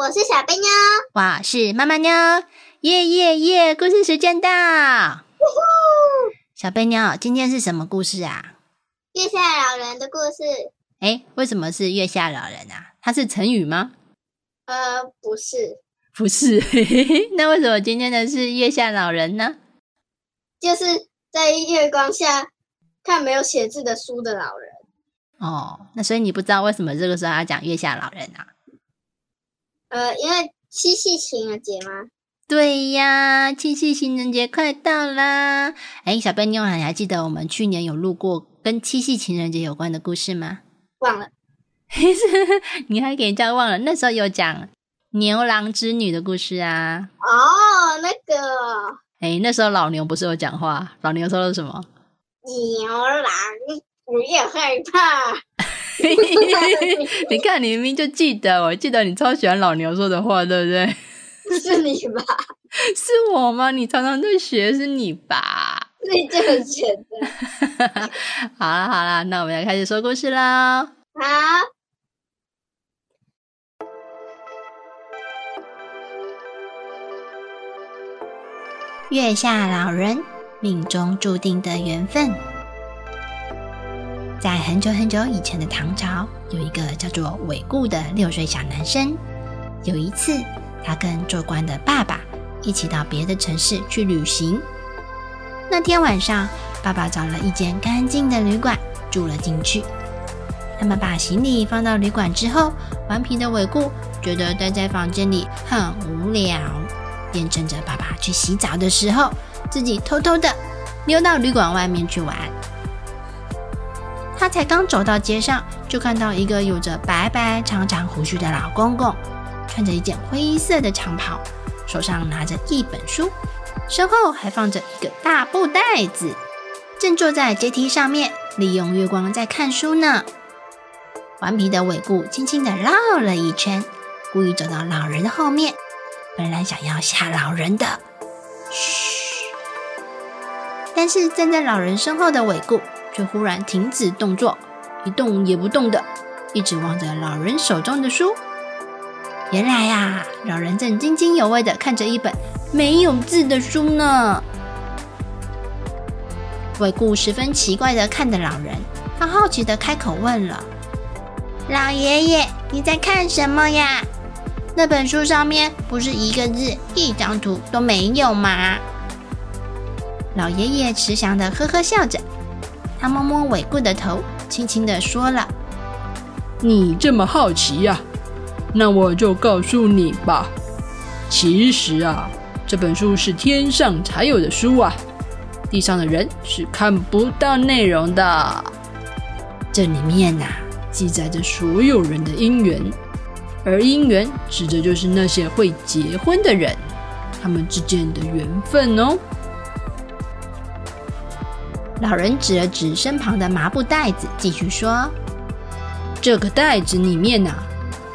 我是小贝妞，我是妈妈妞，耶耶耶！故事时间到，小贝妞，今天是什么故事啊？月下老人的故事。哎，为什么是月下老人啊？它是成语吗？呃，不是，不是。那为什么今天的是月下老人呢？就是在月光下看没有写字的书的老人。哦，那所以你不知道为什么这个时候要讲月下老人啊？呃，因为七夕情人节吗？对呀，七夕情人节快到啦！哎，小贝妞，你还记得我们去年有录过跟七夕情人节有关的故事吗？忘了，你还给人家忘了？那时候有讲牛郎织女的故事啊。哦，那个，哎，那时候老牛不是有讲话？老牛说了什么？牛郎我也害怕。你看，你明明就记得，我记得你超喜欢老牛说的话，对不对？是你吧？是我吗？你常常在学，是你吧？你这么觉得？好了好了，那我们要开始说故事啦。好。月下老人，命中注定的缘分。很久很久以前的唐朝，有一个叫做韦固的六岁小男生。有一次，他跟做官的爸爸一起到别的城市去旅行。那天晚上，爸爸找了一间干净的旅馆住了进去。他们把行李放到旅馆之后，顽皮的韦固觉得待在房间里很无聊，便趁着爸爸去洗澡的时候，自己偷偷的溜到旅馆外面去玩。他才刚走到街上，就看到一个有着白白长长胡须的老公公，穿着一件灰色的长袍，手上拿着一本书，身后还放着一个大布袋子，正坐在阶梯上面，利用月光在看书呢。顽皮的尾固轻轻地绕了一圈，故意走到老人的后面，本来想要吓老人的，嘘，但是站在老人身后的尾固。却忽然停止动作，一动也不动的，一直望着老人手中的书。原来呀，老人正津津有味的看着一本没有字的书呢。韦固十分奇怪的看着老人，他好奇的开口问了：“老爷爷，你在看什么呀？那本书上面不是一个字、一张图都没有吗？”老爷爷慈祥的呵呵笑着。他摸摸尾固的头，轻轻的说了：“你这么好奇呀，那我就告诉你吧。其实啊，这本书是天上才有的书啊，地上的人是看不到内容的。这里面呐，记载着所有人的姻缘，而姻缘指的就是那些会结婚的人，他们之间的缘分哦。”老人指了指身旁的麻布袋子，继续说：“这个袋子里面呐，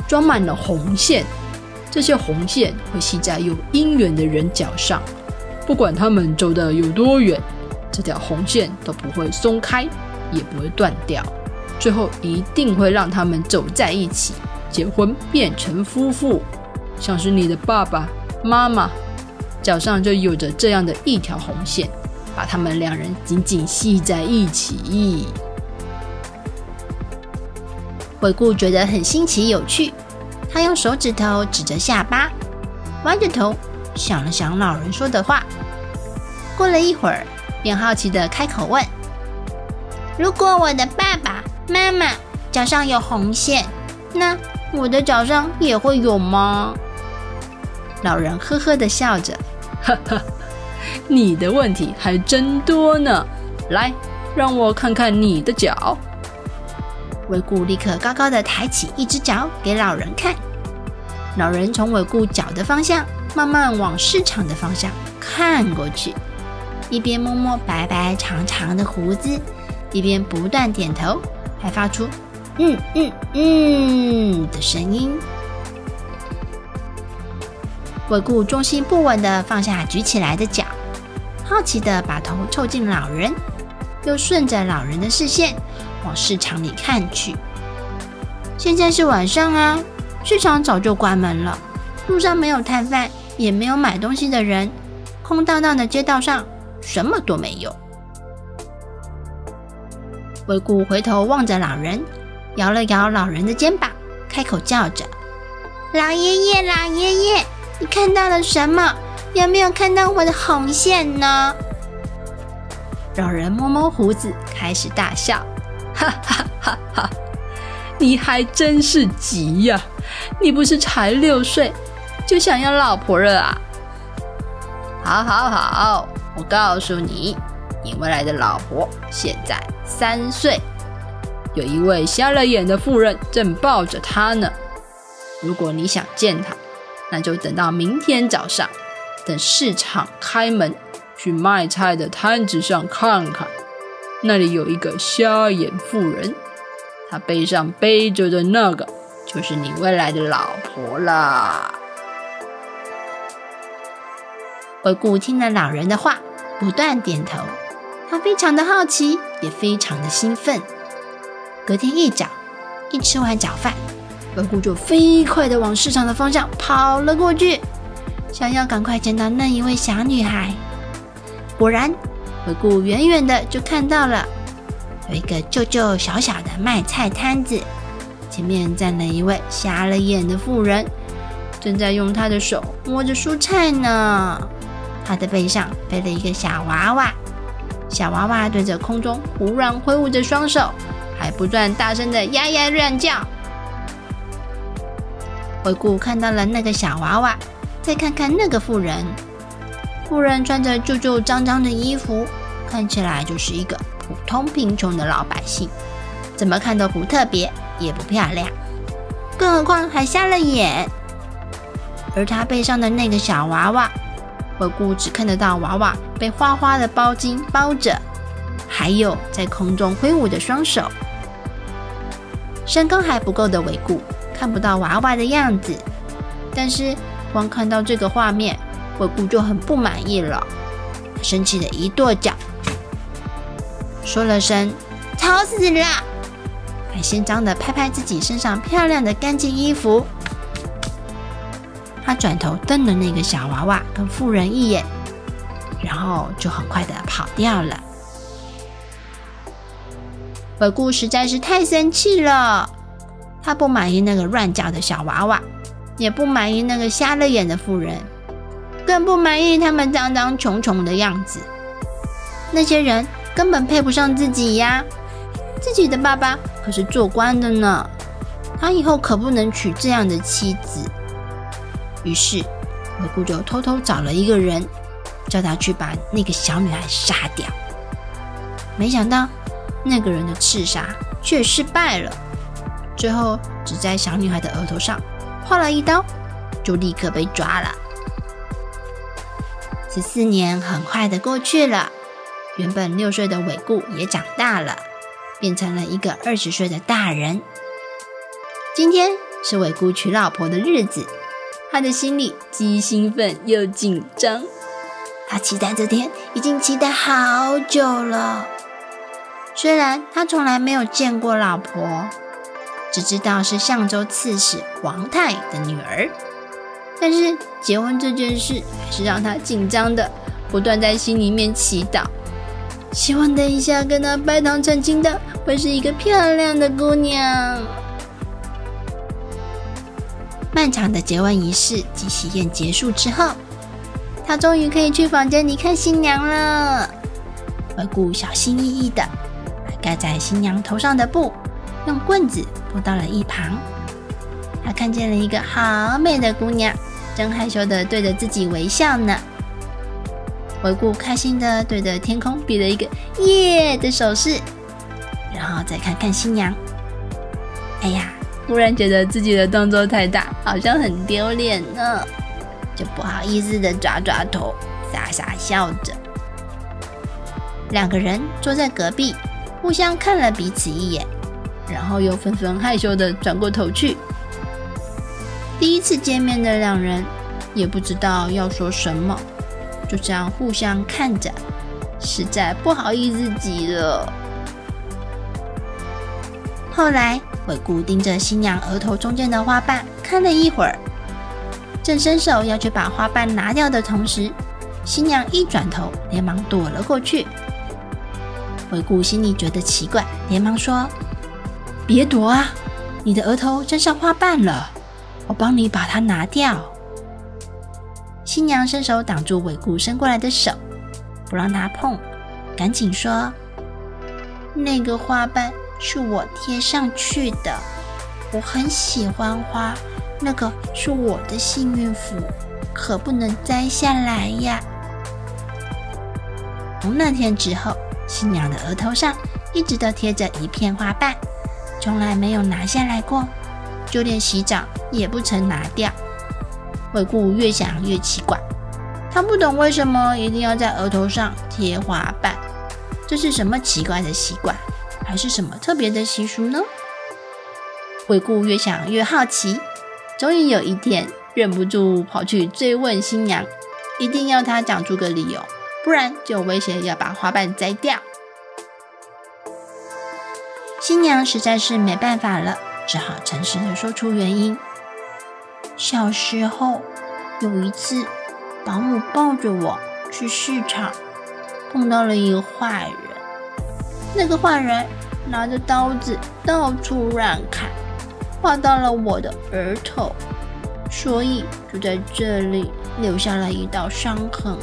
装满了红线。这些红线会系在有姻缘的人脚上，不管他们走的有多远，这条红线都不会松开，也不会断掉。最后一定会让他们走在一起，结婚变成夫妇。像是你的爸爸妈妈脚上就有着这样的一条红线。”把他们两人紧紧系在一起。回顾觉得很新奇有趣，他用手指头指着下巴，弯着头想了想老人说的话。过了一会儿，便好奇的开口问：“如果我的爸爸妈妈脚上有红线，那我的脚上也会有吗？”老人呵呵的笑着，呵呵。你的问题还真多呢，来，让我看看你的脚。尾顾立刻高高的抬起一只脚给老人看。老人从尾顾脚的方向慢慢往市场的方向看过去，一边摸摸白白长长的胡子，一边不断点头，还发出“嗯嗯嗯”的声音。尾顾重心不稳的放下举起来的脚，奇的把头凑近老人，又顺着老人的视线往市场里看去。现在是晚上啊，市场早就关门了，路上没有摊贩，也没有买东西的人，空荡荡的街道上什么都没有。尾顾回头望着老人，摇了摇老人的肩膀，开口叫着：“老爷爷，老爷爷！”你看到了什么？有没有看到我的红线呢？老人摸摸胡子，开始大笑，哈哈哈哈！你还真是急呀！你不是才六岁，就想要老婆了啊？好，好，好！我告诉你，你未来的老婆现在三岁，有一位瞎了眼的妇人正抱着她呢。如果你想见她，那就等到明天早上，等市场开门，去卖菜的摊子上看看，那里有一个瞎眼妇人，她背上背着的那个，就是你未来的老婆啦。灰姑听了老人的话，不断点头，他非常的好奇，也非常的兴奋。隔天一早，一吃完早饭。灰姑就飞快的往市场的方向跑了过去，想要赶快见到那一位小女孩。果然，灰姑远远的就看到了有一个旧旧小小的卖菜摊子，前面站了一位瞎了眼的妇人，正在用她的手摸着蔬菜呢。她的背上背了一个小娃娃，小娃娃对着空中忽然挥舞着双手，还不断大声的呀呀乱叫。回顾看到了那个小娃娃，再看看那个妇人，妇人穿着旧旧脏脏的衣服，看起来就是一个普通贫穷的老百姓，怎么看都不特别，也不漂亮，更何况还瞎了眼。而他背上的那个小娃娃，回顾只看得到娃娃被花花的包巾包着，还有在空中挥舞的双手，身高还不够的尾顾。看不到娃娃的样子，但是光看到这个画面，灰姑就很不满意了。生气的一跺脚，说了声“吵死了”，还嚣张的拍拍自己身上漂亮的干净衣服。他转头瞪了那个小娃娃跟妇人一眼，然后就很快的跑掉了。灰姑实在是太生气了。他不满意那个乱叫的小娃娃，也不满意那个瞎了眼的妇人，更不满意他们脏脏穷穷的样子。那些人根本配不上自己呀！自己的爸爸可是做官的呢，他以后可不能娶这样的妻子。于是，灰姑就偷偷找了一个人，叫他去把那个小女孩杀掉。没想到，那个人的刺杀却失败了。最后，只在小女孩的额头上划了一刀，就立刻被抓了。十四年很快的过去了，原本六岁的尾顾也长大了，变成了一个二十岁的大人。今天是尾顾娶老婆的日子，他的心里既兴奋又紧张。他期待这天已经期待好久了。虽然他从来没有见过老婆。只知道是相州刺史王泰的女儿，但是结婚这件事还是让他紧张的，不断在心里面祈祷，希望等一下跟他拜堂成亲的会是一个漂亮的姑娘。漫长的结婚仪式及喜宴结束之后，他终于可以去房间里看新娘了。而顾小心翼翼的把盖在新娘头上的布用棍子。坐到了一旁，他看见了一个好美的姑娘，正害羞的对着自己微笑呢。回顾开心的对着天空比了一个耶的手势，然后再看看新娘，哎呀，忽然觉得自己的动作太大，好像很丢脸呢，就不好意思的抓抓头，傻傻笑着。两个人坐在隔壁，互相看了彼此一眼，然后又纷纷害羞的转过头去。第一次见面的两人也不知道要说什么，就这样互相看着，实在不好意思极了。后来，鬼谷盯着新娘额头中间的花瓣看了一会儿，正伸手要去把花瓣拿掉的同时，新娘一转头，连忙躲了过去。鬼谷心里觉得奇怪，连忙说：“别躲啊，你的额头沾上花瓣了。”我帮你把它拿掉。新娘伸手挡住尾固伸过来的手，不让他碰，赶紧说：“那个花瓣是我贴上去的，我很喜欢花，那个是我的幸运符，可不能摘下来呀。”从那天之后，新娘的额头上一直都贴着一片花瓣，从来没有拿下来过。就连洗澡也不曾拿掉。鬼谷越想越奇怪，他不懂为什么一定要在额头上贴花瓣，这是什么奇怪的习惯，还是什么特别的习俗呢？鬼谷越想越好奇，终于有一天忍不住跑去追问新娘，一定要她讲出个理由，不然就威胁要把花瓣摘掉。新娘实在是没办法了。只好诚实的说出原因。小时候有一次，保姆抱着我去市场，碰到了一个坏人。那个坏人拿着刀子到处乱砍，划到了我的额头，所以就在这里留下了一道伤痕。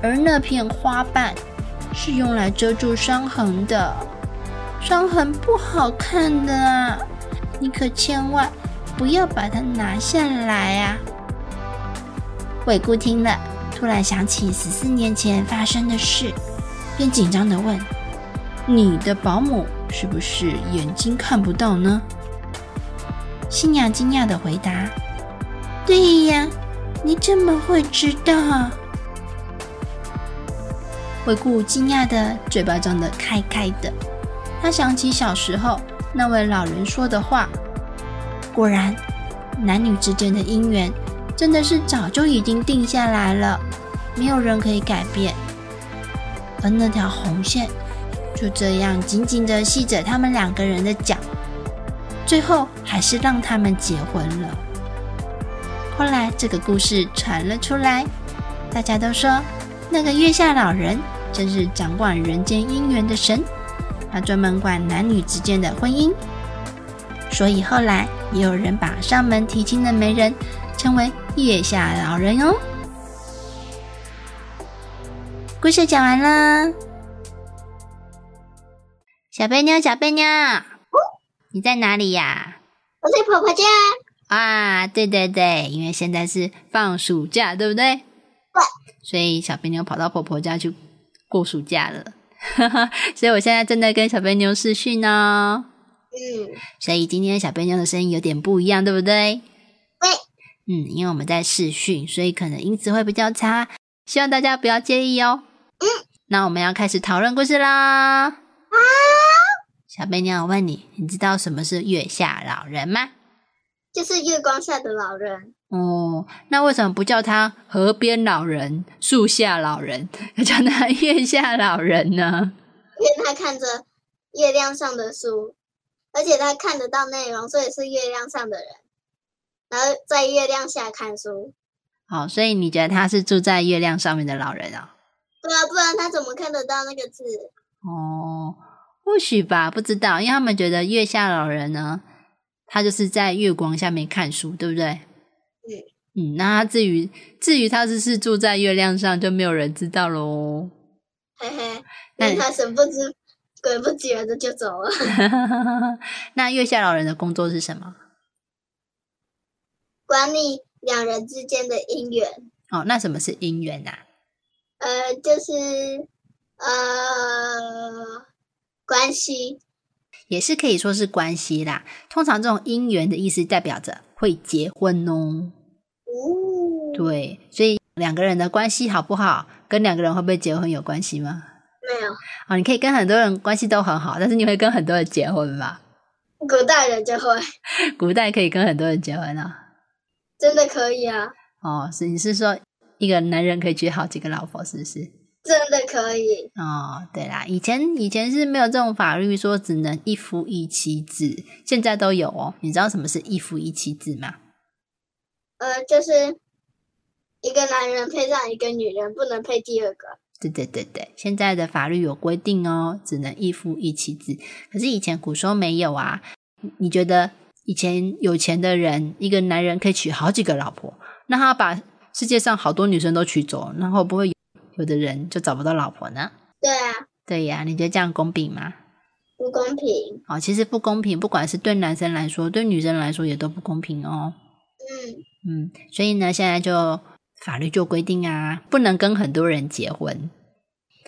而那片花瓣是用来遮住伤痕的，伤痕不好看的啊。你可千万不要把它拿下来啊！鬼姑听了，突然想起十四年前发生的事，便紧张的问：“你的保姆是不是眼睛看不到呢？”新娘惊讶的回答：“对呀，你怎么会知道？”鬼姑惊讶的嘴巴张得开开的，他想起小时候。那位老人说的话，果然，男女之间的姻缘真的是早就已经定下来了，没有人可以改变。而那条红线就这样紧紧的系着他们两个人的脚，最后还是让他们结婚了。后来这个故事传了出来，大家都说那个月下老人真是掌管人间姻缘的神。他专门管男女之间的婚姻，所以后来也有人把上门提亲的媒人称为月下老人哦。故事讲完了，小贝妞，小贝妞，你在哪里呀？我在婆婆家。啊，对对对，因为现在是放暑假，对不对？对。所以小贝妞跑到婆婆家去过暑假了。哈哈，所以我现在正在跟小肥牛试训呢。嗯，所以今天小肥牛的声音有点不一样，对不对？对。嗯，因为我们在试训，所以可能音质会比较差，希望大家不要介意哦。嗯。那我们要开始讨论故事啦。啊！小贝妞，我问你，你知道什么是月下老人吗？就是月光下的老人。哦，那为什么不叫他河边老人、树下老人，要叫他 月下老人呢？因为他看着月亮上的书，而且他看得到内容，所以是月亮上的人，然后在月亮下看书。好，所以你觉得他是住在月亮上面的老人啊？对啊，不然他怎么看得到那个字？哦，或许吧，不知道，因为他们觉得月下老人呢，他就是在月光下面看书，对不对？嗯，那至于至于他是是住在月亮上，就没有人知道喽。嘿嘿，那他神不知鬼不觉的就走了。那月下老人的工作是什么？管理两人之间的姻缘。哦，那什么是姻缘呐？呃，就是呃关系。也是可以说是关系啦。通常这种姻缘的意思代表着会结婚哦。哦，对，所以两个人的关系好不好，跟两个人会不会结婚有关系吗？没有，哦，你可以跟很多人关系都很好，但是你会跟很多人结婚吗？古代人就会 古代可以跟很多人结婚啊。真的可以啊，哦，是你是说一个男人可以娶好几个老婆，是不是？真的可以。哦，对啦，以前以前是没有这种法律说只能一夫一妻制，现在都有哦。你知道什么是一夫一妻制吗？呃，就是一个男人配上一个女人，不能配第二个。对对对对，现在的法律有规定哦，只能一夫一妻制。可是以前古时候没有啊。你你觉得以前有钱的人，一个男人可以娶好几个老婆，那他把世界上好多女生都娶走，那会不会有有的人就找不到老婆呢？对啊，对呀，你觉得这样公平吗？不公平。哦，其实不公平，不管是对男生来说，对女生来说也都不公平哦。嗯，嗯，所以呢，现在就法律就规定啊，不能跟很多人结婚。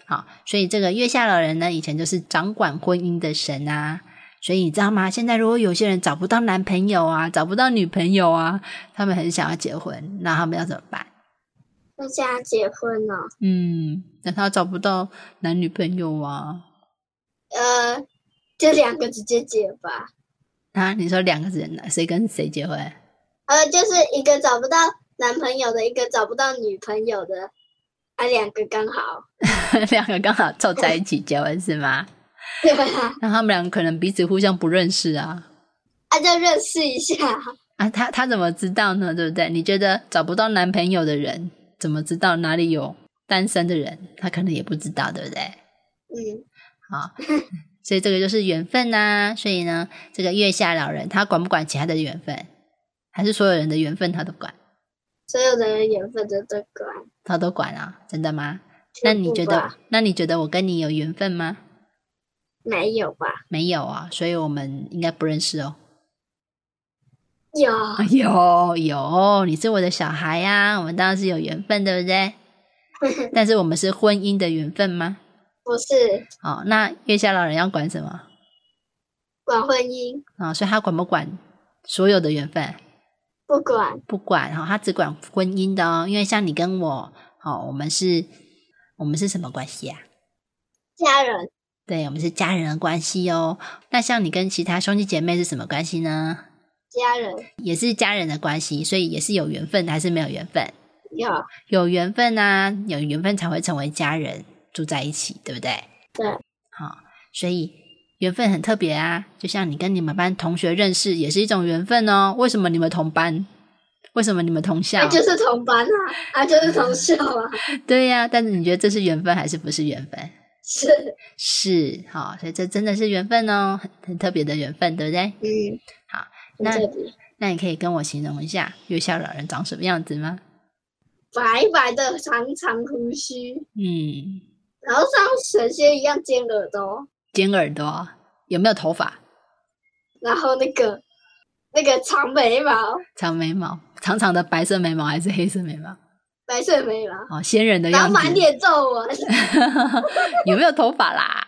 好，所以这个月下老人呢，以前就是掌管婚姻的神啊。所以你知道吗？现在如果有些人找不到男朋友啊，找不到女朋友啊，他们很想要结婚，那他们要怎么办？那现在结婚了，嗯，那他找不到男女朋友啊，呃，就两个直接结吧。啊，你说两个人谁跟谁结婚？呃，就是一个找不到男朋友的，一个找不到女朋友的，啊，两个刚好。两个刚好凑在一起结婚是吗？对啊，那他们两个可能彼此互相不认识啊。啊，就认识一下。啊，他他怎么知道呢？对不对？你觉得找不到男朋友的人怎么知道哪里有单身的人？他可能也不知道，对不对？嗯，好，所以这个就是缘分呐、所以呢，这个月下老人他管不管其他的缘分，还是所有人的缘分他都管？所有的人缘分都都管。他都管啊？真的吗？那你觉得？那你觉得我跟你有缘分吗？没有吧？没有啊，所以我们应该不认识哦。有，有有，你是我的小孩呀、我们当然是有缘分，对不对？但是我们是婚姻的缘分吗？不是哦，那月下老人要管什么管婚姻，啊、所以他管不管所有的缘分？不管。不管哈、他只管婚姻的哦。因为像你跟我，哦，我们是，我们是什么关系啊？家人对，我们是家人的关系哦。那像你跟其他兄弟姐妹是什么关系呢？家人也是家人的关系，所以也是有缘分还是没有缘分？有有缘分啊，有缘分才会成为家人，住在一起，对不对？对，好、所以缘分很特别啊。就像你跟你们班同学认识，也是一种缘分哦。为什么你们同班？为什么你们同校那？就是同班啊，啊就是同校啊，对呀、但是你觉得这是缘分还是不是缘分？是是，好、所以这真的是缘分哦，很很特别的缘分，对不对？嗯，好，那，那你可以跟我形容一下月下老人长什么样子吗？白白的长长胡须，嗯，然后像神仙一样尖耳朵，尖耳朵，有没有头发？然后那个那个长眉毛，长眉毛，长长的白色眉毛还是黑色眉毛？白色眉毛，哦，仙人的样子。然后满脸皱纹，有没有头发啦？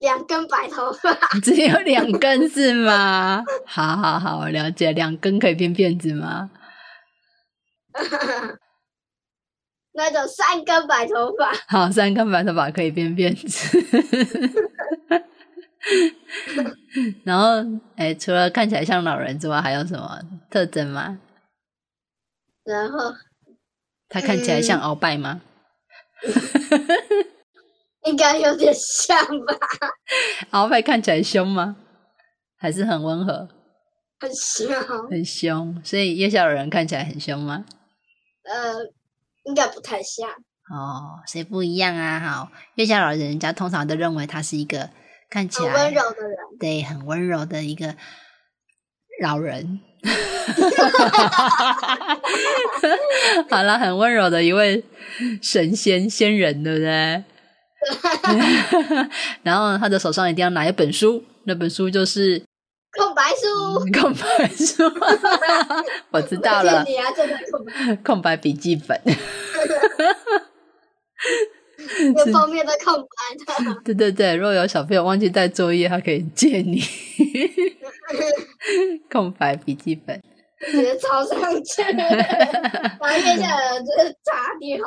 两根白头发，只有两根是吗？好好好，我了解，两根可以变辫子吗？那种三根白头发，好，三根白头发可以编辫子。然后，哎，除了看起来像老人之外，还有什么特征吗？然后他看起来像鳌拜吗？应该有点像吧，鳌拜看起来凶吗？还是很温和？很像，很凶，所以夜校的人看起来很凶吗？呃，应该不太像，哦，所以不一样啊。好，月下老人，人家通常都认为他是一个看起来很温柔的人，对，很温柔的一个老人。好了，很温柔的一位神仙仙人，对不对？然后他的手上一定要拿一本书，那本书就是空白书，空白书。我知道了你啊，真的空白，空白笔记本。有封面的空白的。对对对，如果有小朋友忘记带作业，他可以借你空白笔记本。直接抄上去，然后接下来就是擦掉。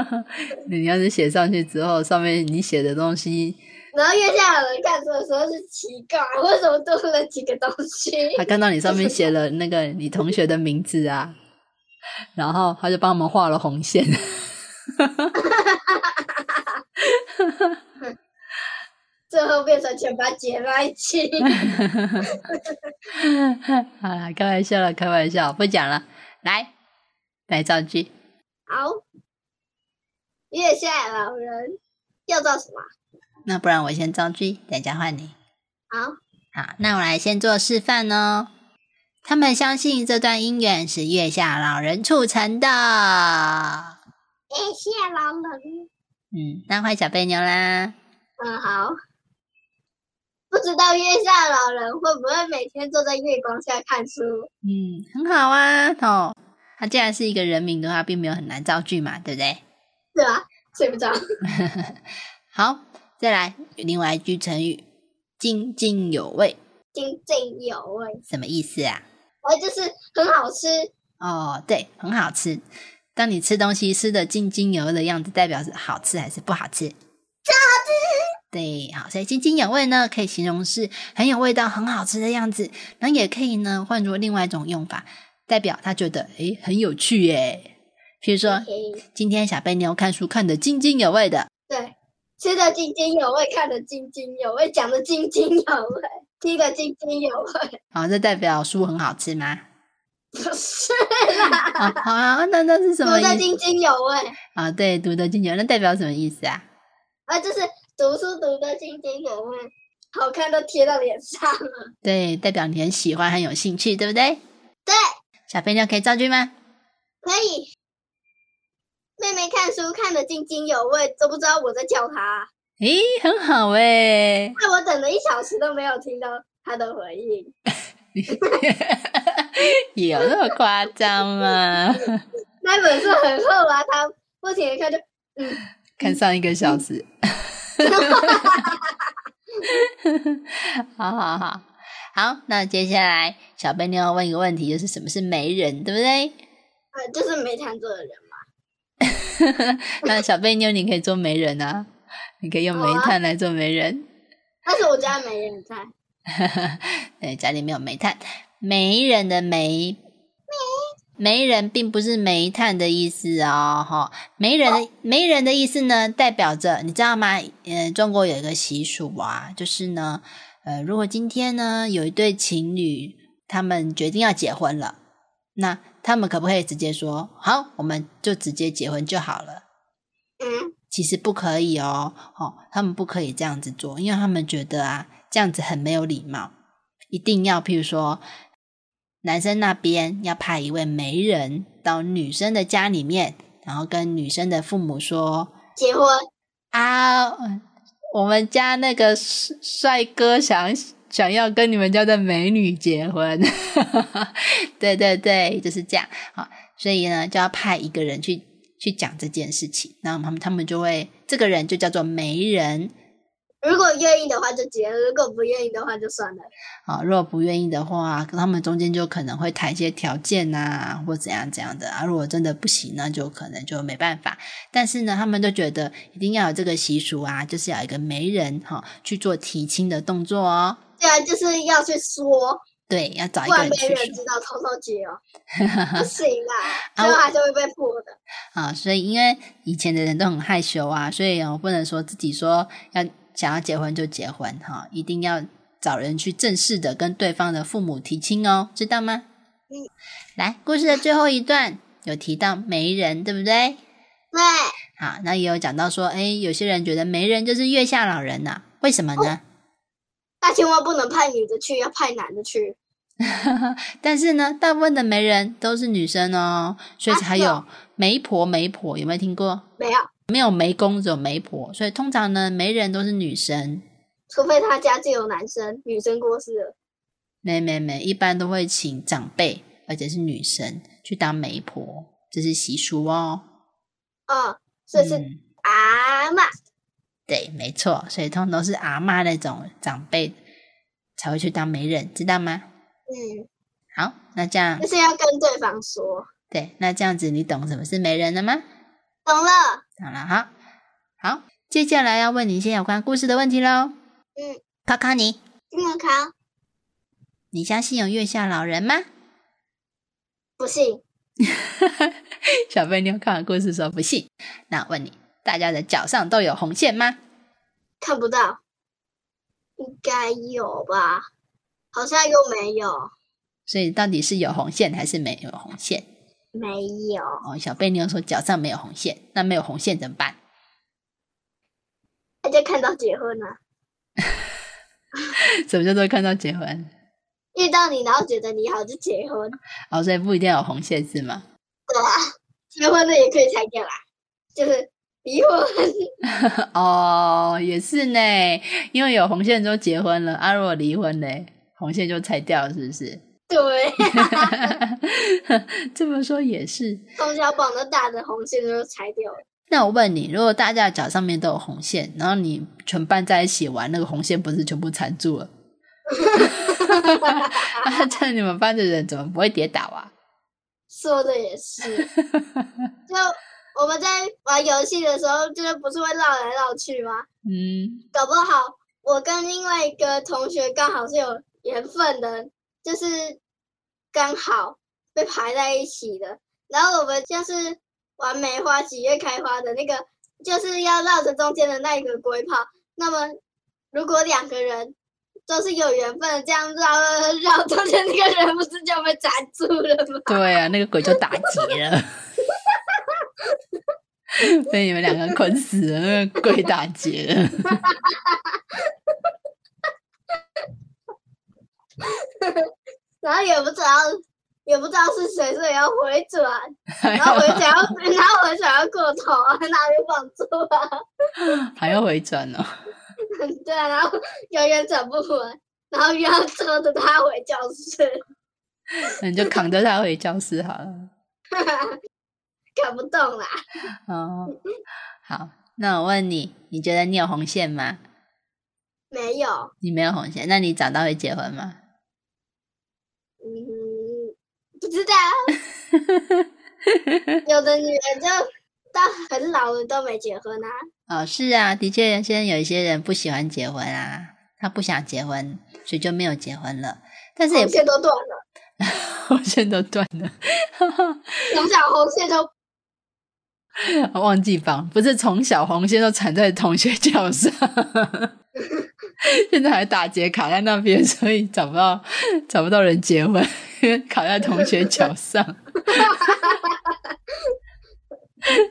你要是写上去之后，上面你写的东西，然后月下有人看书的时候是奇怪，为什么多了几个东西？他看到你上面 写了那个你同学的名字啊，然后他就帮我们画了红线。最后变成全班结在一起。好了，开玩笑了，开玩笑，不讲了。来，来造句。好，月下老人要造什么？那不然我先造句，等一下换你。好，好，那我来先做示范哦。他们相信这段姻缘是月下老人促成的。月下老人。嗯，那换小贝牛啦。嗯，好。不知道月下老人会不会每天坐在月光下看书？嗯，很好啊，哦，他既然是一个人名的话，并没有很难造句嘛，对不对？对啊，睡不着。好，再来另外一句成语“津津有味”。津津有味什么意思啊？哦，就是很好吃。哦，对，很好吃。当你吃东西吃的津津有味的样子，代表是好吃还是不好吃？超好吃。对，好，所以津津有味呢，可以形容是很有味道、很好吃的样子。那也可以呢，换作另外一种用法，代表他觉得诶很有趣耶。比如说，今天小贝妞看书看得津津有味的，对，吃的津津有味，看得津津有味，讲的津津有味，听得津津有味。好，这代表书很好吃吗？不是啦。好啊，那那是什么？读得津津有味。啊，对，读得津津有味，那代表什么意思啊？啊，就是。读书读得津津有味，好看都贴到脸上了。对，代表你很喜欢，很有兴趣，对不对？对。小朋友可以造句吗？可以。妹妹看书看得津津有味，都不知道我在叫她。诶，很好诶。那我等了一小时都没有听到他的回应。有那么夸张吗？那本书很厚啊，他不停的看就嗯，看上一个小时。好好好，好，那接下来小贝妞要问一个问题，就是什么是媒人，对不对？呃，就是没谈做的人嘛。那小贝妞，你可以做媒人啊，你可以用煤炭来做媒人。但是我家没人在。对，家里没有煤炭，媒人的煤。媒人并不是煤炭的意思哦，哈，媒人的媒人的意思呢，代表着你知道吗？嗯，中国有一个习俗啊，就是呢，呃，如果今天呢有一对情侣，他们决定要结婚了，那他们可不可以直接说好，我们就直接结婚就好了？嗯，其实不可以哦，哦，他们不可以这样子做，因为他们觉得啊，这样子很没有礼貌，一定要譬如说。男生那边要派一位媒人到女生的家里面，然后跟女生的父母说结婚。啊，我们家那个帅哥想想要跟你们家的美女结婚，对对对，就是这样。啊，所以呢就要派一个人去去讲这件事情，然后他们他们就会这个人就叫做媒人。如果愿意的话就结，如果不愿意的话就算了。啊，如果不愿意的话，他们中间就可能会谈一些条件呐，或怎样怎样的啊。如果真的不行，那就可能就没办法。但是呢，他们都觉得一定要有这个习俗啊，就是要一个媒人哈去做提亲的动作哦。对啊，就是要去说。对，要找一个人去说。没人知道偷偷结哦，不行啦，最后还是会被破的。啊，所以因为以前的人都很害羞啊，所以我不能说自己说要。想要结婚就结婚哈，一定要找人去正式的跟对方的父母提亲哦，知道吗？嗯。来，故事的最后一段有提到媒人，对不对？对。好，那也有讲到说，哎，有些人觉得媒人就是月下老人呐，为什么呢？大青蛙不能派女的去，要派男的去。但是呢，大部分的媒人都是女生哦，所以才有媒婆、媒婆，有没有听过？没有。没有媒公，只有媒婆，所以通常呢，媒人都是女生，除非他家就有男生，女生过世了。没没没，一般都会请长辈，而且是女生去当媒婆，这是习俗哦。哦，这是阿嬷。对，没错，所以通常都是阿嬷那种长辈才会去当媒人，知道吗？嗯，好，那这样就是要跟对方说。对，那这样子你懂什么是媒人了吗？懂了。懂了，好，好，接下来要问你一些有关故事的问题喽。嗯，考考你，怎么考你相信有月下老人吗？不信，小贝妞看完故事说不信。那我问你，大家的脚上都有红线吗？看不到，应该有吧？好像又没有，所以到底是有红线还是没有红线？没有，哦，小贝妞说脚上没有红线，那没有红线怎么办？大家看到结婚了，什么叫做看到结婚？遇到你，然后觉得你好就结婚，哦，所以不一定要有红线是吗？对啊，结婚的也可以拆掉啦，就是离婚。哦，也是呢，因为有红线就结婚了啊。如果离婚呢，红线就拆掉了，是不是？对，这么说也是。从小绑到大的红线都拆掉了。那我问你，如果大家脚上面都有红线，然后你全班在一起玩，那个红线不是全部缠住了？那你们班的人怎么不会跌倒啊？说的也是，就我们在玩游戏的时候，就是不是会绕来绕去吗？嗯，搞不好我跟另外一个同学刚好是有缘分的，就是刚好被排在一起的。然后我们就是玩梅花几月开花的那个，就是要绕着中间的那一个龟泡。那么如果两个人都是有缘分的，这样绕绕绕中间那个人不是就被缠住了吗？对啊，那个鬼就打结了，被你们两个捆死了，那个鬼打结了。然后也不知道也不知道是谁，所以要回转，然后要回转要，然后回转要过头啊，哪里绑住啊？还要回转哦。对啊，然后永远转不回，然后又要拖着他回教室，那你就扛着他回教室好了。扛不动啦。哦，好，那我问你，你觉得你有红线吗？没有，你没有红线，那你长大会结婚吗？嗯，不知道。有的女人就到很老了都没结婚啊。哦，是啊，的确，现在有一些人不喜欢结婚啊，他不想结婚，所以就没有结婚了。但是也线都断了，红线都断了，从小红线都忘记绑，不是从小红线都缠在同学脚上，现在还打结卡在那边，所以找不到找不到人结婚，因为卡在同学脚上，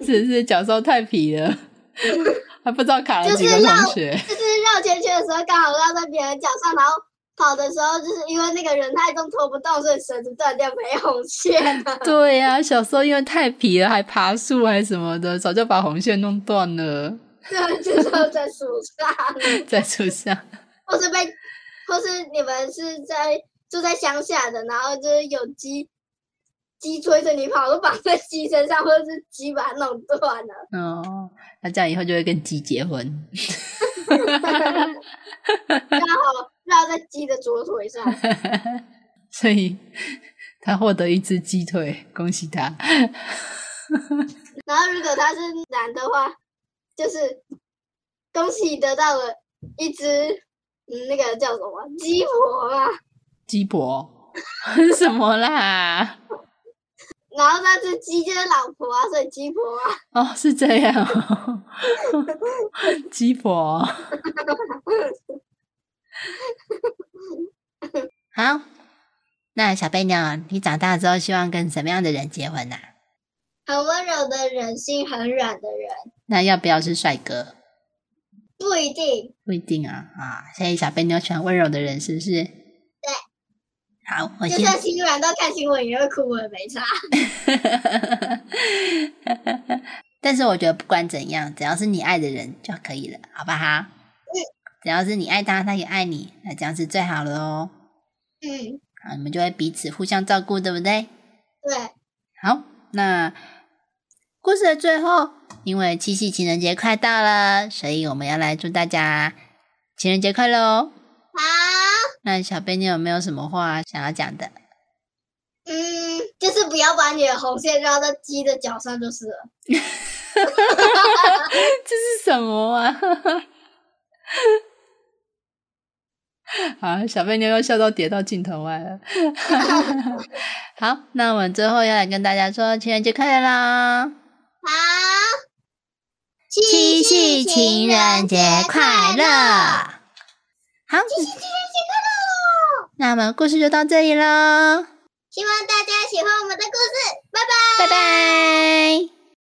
只 是脚受太皮了，还不知道卡了几个同学。就是绕圈圈的时候刚好绕在别人脚上，然后跑的时候就是因为那个人太重拖不动，所以绳子断掉没红线了。对呀、小时候因为太皮了，还爬树还什么的，早就把红线弄断了，对，就是在树上，在树上。或是被，或是你们是在住在乡下的，然后就是有鸡。鸡追着你跑，都绑在鸡身上，或者是鸡把它弄断了。哦，那这样以后就会跟鸡结婚。刚好绕在鸡的左腿上。所以他获得一只鸡腿，恭喜他。然后如果他是男的话，就是恭喜得到了一只，嗯，那个叫什么鸡婆嘛。鸡婆 什么啦？然后那只鸡就是老婆啊，所以鸡婆啊。哦，是这样、哦，鸡婆。好，那小贝鸟，你长大之后希望跟什么样的人结婚呐、很温柔的人，心很软的人，那要不要是帅哥？不一定。不一定啊啊！所以小贝妞喜欢温柔的人，是不是？对。好，我。就算心软到看新闻也会哭，我也没差。但是我觉得不管怎样，只要是你爱的人就可以了，好不好？嗯只要是你爱他，他也爱你，那这样是最好的哦。嗯，好，你们就会彼此互相照顾，对不对？对，好，那故事的最后，因为七夕情人节快到了，所以我们要来祝大家情人节快乐哦。好，那小贝，你有没有什么话想要讲的？嗯，就是不要把你的红线绕到鸡的脚上就是了。这是什么啊？好，小贝妞又笑到跌到镜头外了。好，那我们最后要来跟大家说情人节快乐啦！好，七夕情人节快乐！好，七夕情人节快乐！那么故事就到这里喽，希望大家喜欢我们的故事，拜拜，拜拜。